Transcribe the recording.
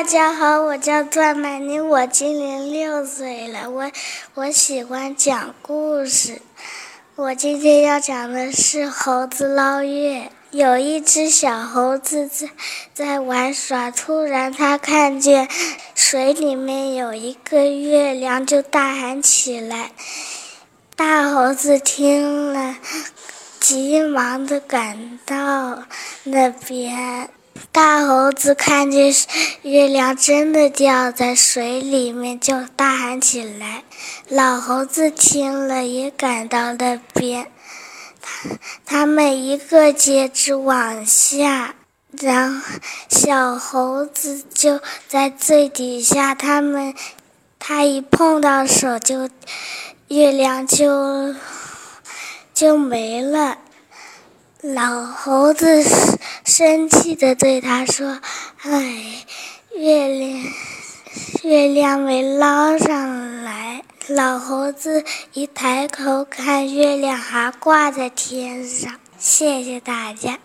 大家好，我叫段曼妮，我今年六岁了。我我喜欢讲故事。我今天要讲的是猴子捞月。有一只小猴子在在玩耍，突然它看见水里面有一个月亮，就大喊起来。大猴子听了，急忙的赶到那边。大猴子看见月亮真的掉在水里面，就大喊起来。老猴子听了也赶到那边，他他们一个接着往下，然后小猴子就在最底下。他们他一碰到手，就月亮就就没了。老猴子生气的对他说：“哎，月亮，月亮没捞上来。”老猴子一抬头看，月亮还挂在天上。谢谢大家。